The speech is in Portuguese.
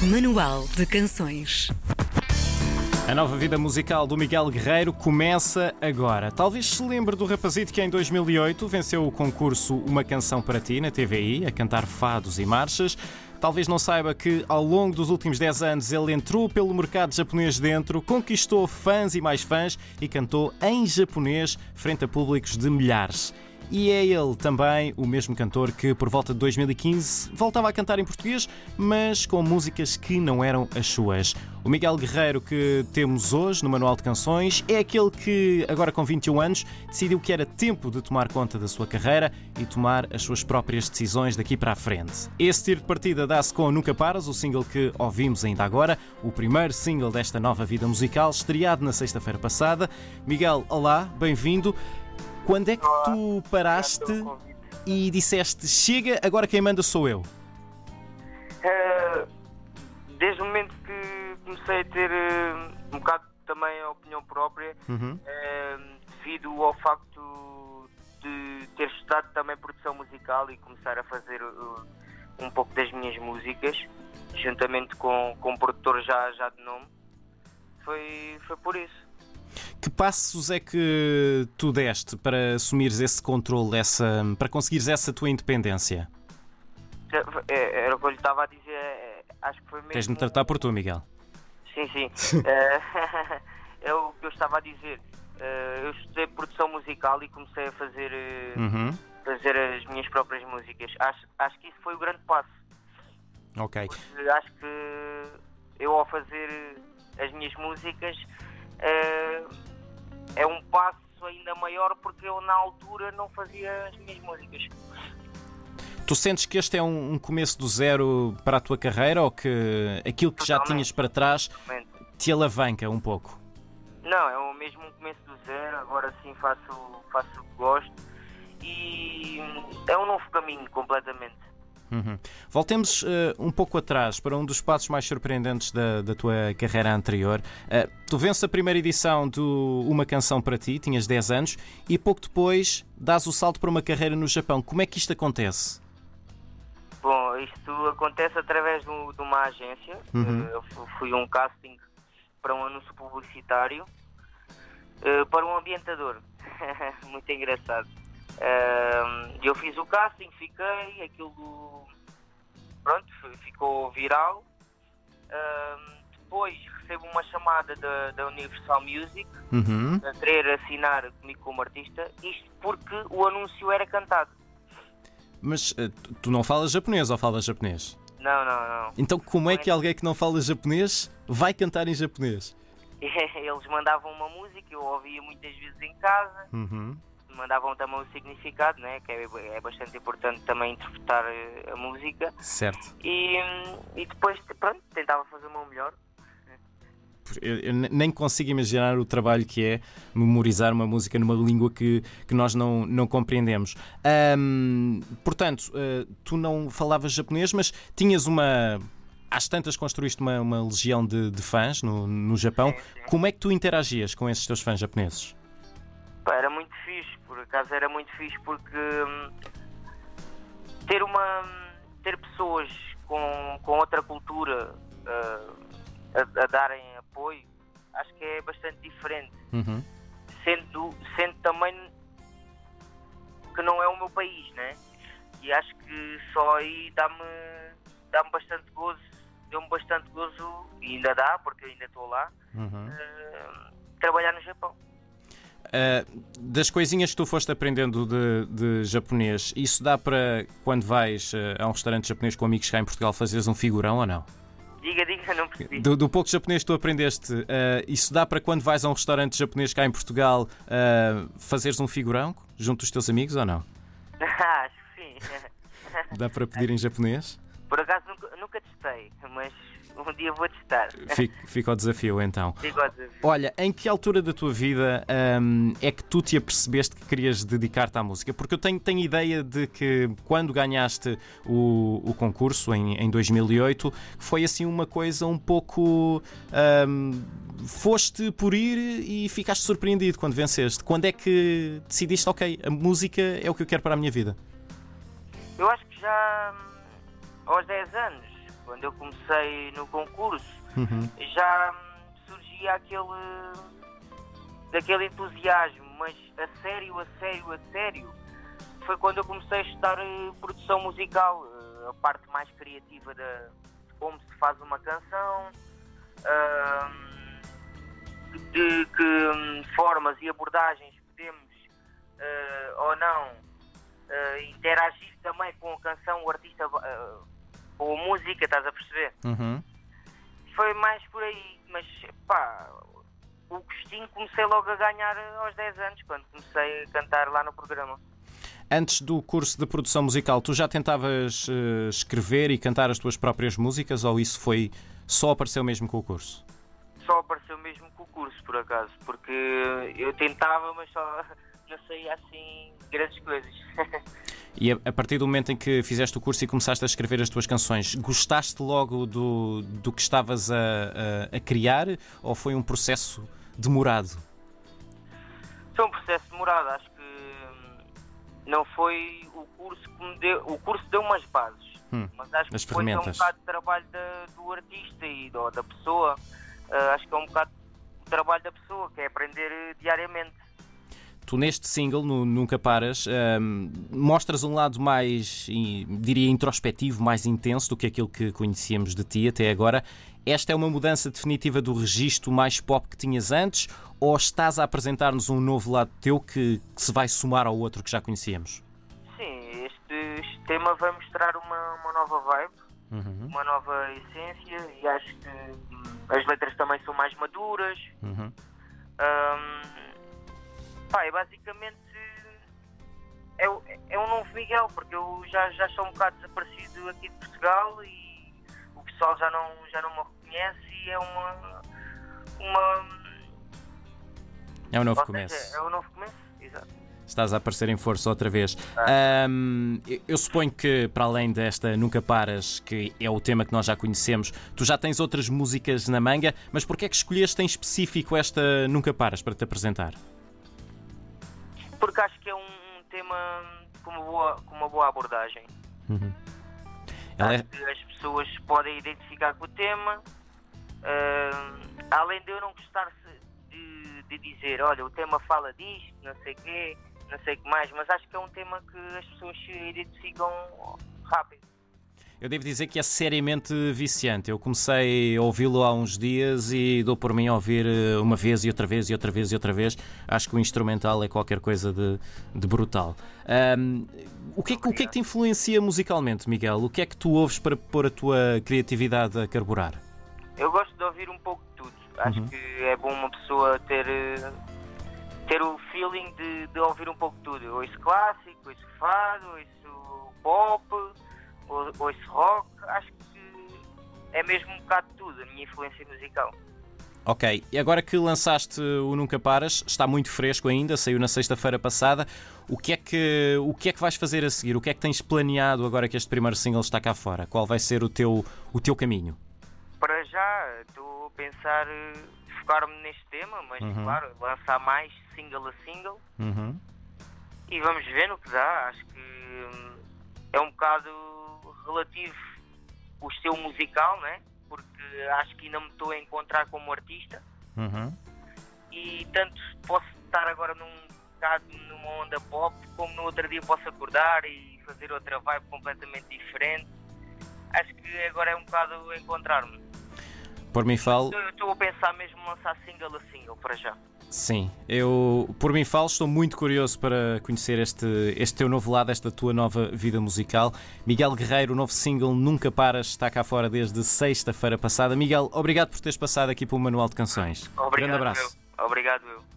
Manual de Canções. A nova vida musical do Miguel Guerreiro começa agora. Talvez se lembre do rapazito que em 2008 venceu o concurso Uma Canção para Ti na TVI, a cantar fados e marchas. Talvez não saiba que ao longo dos últimos 10 anos ele entrou pelo mercado japonês dentro, conquistou fãs e mais fãs e cantou em japonês frente a públicos de milhares. E é ele também o mesmo cantor que, por volta de 2015, voltava a cantar em português, mas com músicas que não eram as suas. O Miguel Guerreiro que temos hoje no Manual de Canções é aquele que, agora com 21 anos, decidiu que era tempo de tomar conta da sua carreira e tomar as suas próprias decisões daqui para a frente. Esse tiro de partida dá-se com Nunca Paras, o single que ouvimos ainda agora, o primeiro single desta nova vida musical, estreado na sexta-feira passada. Miguel, olá, bem-vindo. Quando é que tu paraste e disseste chega, agora quem manda sou eu? Uh, desde o momento que comecei a ter uh, um bocado também a opinião própria, uhum. uh, devido ao facto de ter estudado também produção musical e começar a fazer um pouco das minhas músicas, juntamente com, com um produtor já, já de nome, foi, foi por isso. Que passos é que tu deste para assumires esse controle, essa, para conseguires essa tua independência? É, é, era o que eu lhe estava a dizer, é, acho que foi mesmo. Tens-me tratar por tu, Miguel. Sim, sim. É o que eu estava a dizer. Eu estudei produção musical e comecei a fazer, eh, uhum. fazer as minhas próprias músicas. Acho, acho que isso foi o grande passo. Ok. Porque acho que eu, ao fazer as minhas músicas, é um passo ainda maior porque eu na altura não fazia as minhas músicas. Tu sentes que este é um, um começo do zero para a tua carreira ou que aquilo que já tinhas para trás te alavanca um pouco? Não, é o mesmo um começo do zero, agora sim faço, faço o que gosto e é um novo caminho completamente. Uhum. Voltemos uh, um pouco atrás para um dos passos mais surpreendentes da, da tua carreira anterior. Uh, tu vences a primeira edição do Uma Canção para Ti, tinhas 10 anos, e pouco depois dás o salto para uma carreira no Japão. Como é que isto acontece? Bom, isto acontece através de uma agência. Uhum. Uh, eu fui um casting para um anúncio publicitário para um ambientador. Muito engraçado. Eu fiz o casting, fiquei, aquilo pronto, ficou viral. Depois recebo uma chamada da, da Universal Music uhum. a querer assinar comigo como artista, isto porque o anúncio era cantado. Mas uh, tu não falas japonês ou falas japonês? Não, não, não. Então como é que alguém que não fala japonês vai cantar em japonês? Eles mandavam uma música, eu ouvia muitas vezes em casa. Uhum mandavam também o significado, né? que é, é bastante importante também interpretar eh, a música. Certo. E, e depois, pronto, tentava fazer o meu melhor. Eu, eu nem consigo imaginar o trabalho que é memorizar uma música numa língua que, que nós não, não compreendemos. Um, portanto, uh, tu não falavas japonês, mas tinhas uma. Às tantas construíste uma, uma legião de, de fãs no, no Japão. Sim, sim. Como é que tu interagias com esses teus fãs japoneses? Acaso era muito fixe porque hum, ter uma ter pessoas com, com outra cultura uh, a, a, darem apoio acho que é bastante diferente. Uhum. Sendo, sendo também que não é o meu país, né? E acho que só aí dá-me dá-me bastante gozo, deu-me bastante gozo, e ainda dá, porque eu ainda estou lá, uhum. uh, trabalhar no Japão. Uh, das coisinhas que tu foste aprendendo de, de japonês, isso dá para quando vais uh, a um restaurante japonês com amigos cá em Portugal fazeres um figurão ou não? Diga, diga, não percebi. Do, do pouco japonês que tu aprendeste, uh, isso dá para quando vais a um restaurante japonês cá em Portugal fazeres um figurão junto dos teus amigos ou não? Acho que sim. Dá para pedir em japonês? Por acaso nunca, nunca testei, mas um dia vou testar. Fica, fica o desafio então. Fica o desafio. Olha, em que altura da tua vida hum, é que tu te apercebeste que querias dedicar-te à música? Porque eu tenho, tenho ideia de que quando ganhaste o, o concurso em, em 2008 foi assim uma coisa um pouco. Hum, foste por ir e ficaste surpreendido quando venceste. Quando é que decidiste, ok, a música é o que eu quero para a minha vida? Eu acho que já hum, aos 10 anos quando eu comecei no concurso, Uhum. já surgia aquele daquele entusiasmo, mas a sério, a sério, a sério, foi quando eu comecei a estudar eh, produção musical, eh, a parte mais criativa da, de como se faz uma canção, de que hum, formas e abordagens podemos eh, ou não interagir também com a canção, o artista, a música, estás a perceber? Uhum. Foi mais por aí, mas pá, o gostinho comecei logo a ganhar aos 10 anos, quando comecei a cantar lá no programa. Antes do curso de produção musical, tu já tentavas eh, escrever e cantar as tuas próprias músicas ou isso foi só apareceu mesmo com o curso? Só apareceu mesmo com o curso, por acaso, porque eu tentava, mas só não saía assim grandes coisas. E a, a partir do momento em que fizeste o curso e começaste a escrever as tuas canções, gostaste logo do, do que estavas a, a- a criar ou foi um processo demorado? Foi um processo demorado, acho que hum, não foi o curso que me deu. O curso deu umas bases, Hum, mas acho que é um bocado de trabalho da- do artista e do- da pessoa. Ah, acho que é um bocado o trabalho da pessoa, que é aprender eh, diariamente. Tu neste single, no Nunca Paras, ahm, mostras um lado mais, diria, introspectivo, mais intenso do que aquilo que conhecíamos de ti até agora. Esta é uma mudança definitiva do registro mais pop que tinhas antes ou estás a apresentar-nos um novo lado teu que, que se vai somar ao outro que já conhecíamos? Sim, este, este tema vai mostrar uma, uma nova vibe, Uhum, uma nova essência e acho que hum, as letras também são mais maduras. uhum. Hum, pá, é basicamente é, o- é um novo Miguel, porque eu já, já sou um bocado desaparecido aqui de Portugal e o pessoal já não, já não me reconhece e é uma. uma É um novo começo. seja, é um novo começo, exato. Estás a aparecer em força outra vez. Ahm, eu suponho que, para além desta Nunca Paras, que é o tema que nós já conhecemos, tu já tens outras músicas na manga, mas porquê é que escolheste em específico esta Nunca Paras para te apresentar? Porque acho que é um, tema com uma boa, com uma boa abordagem. Ela é, que as pessoas podem identificar com o tema. Ahm, além de eu não gostar de, de dizer, olha, o tema fala disto, não sei o quê, não sei o que mais, mas acho que é um tema que as pessoas se identificam rápido. Eu devo dizer que é seriamente viciante. Eu comecei a ouvi-lo há uns dias e dou por mim a ouvir eh, uma vez e outra vez e outra vez e outra vez. Acho que o instrumental é qualquer coisa de, de brutal. Ahm, o, que é, que- o que é que te influencia musicalmente, Miguel? O que é que tu ouves para pôr a tua criatividade a carburar? Eu gosto de ouvir um pouco de tudo. Acho que é bom uma pessoa ter, eh, ter o feeling de, de ouvir um pouco de tudo. Eu ouço clássico, ouço fado, ouço pop, ou- ouço rock. Acho que é mesmo um bocado tudo, a minha influência musical. Ok, e agora que lançaste o Nunca Paras, está muito fresco ainda, saiu na sexta-feira passada. O que, é que, o que é que vais fazer a seguir? O que é que tens planeado agora que este primeiro single está cá fora? Qual vai ser o teu, o teu caminho? Para já, estou a pensar eh, focar-me neste tema, mas claro, lançar mais single a single. Uhum. E vamos ver no que dá. Acho que hum, é um bocado relativo o estilo musical, né? Porque acho que ainda me estou a encontrar como artista Uhum. e tanto posso estar agora num bocado numa onda pop, como no outro dia posso acordar e fazer outra vibe completamente diferente. Acho que agora é um bocado encontrar-me. Por mim falo, Eu estou a pensar mesmo lançar single a single para já. Sim. Eu, por mim falo, estou muito curioso para conhecer este, este teu novo lado, esta tua nova vida musical. Miguel Guerreiro, o novo single Nunca Paras, está cá fora desde sexta-feira passada. Miguel, obrigado por teres passado aqui pelo Manual de Canções. Obrigado, Grande abraço. eu. Obrigado, eu.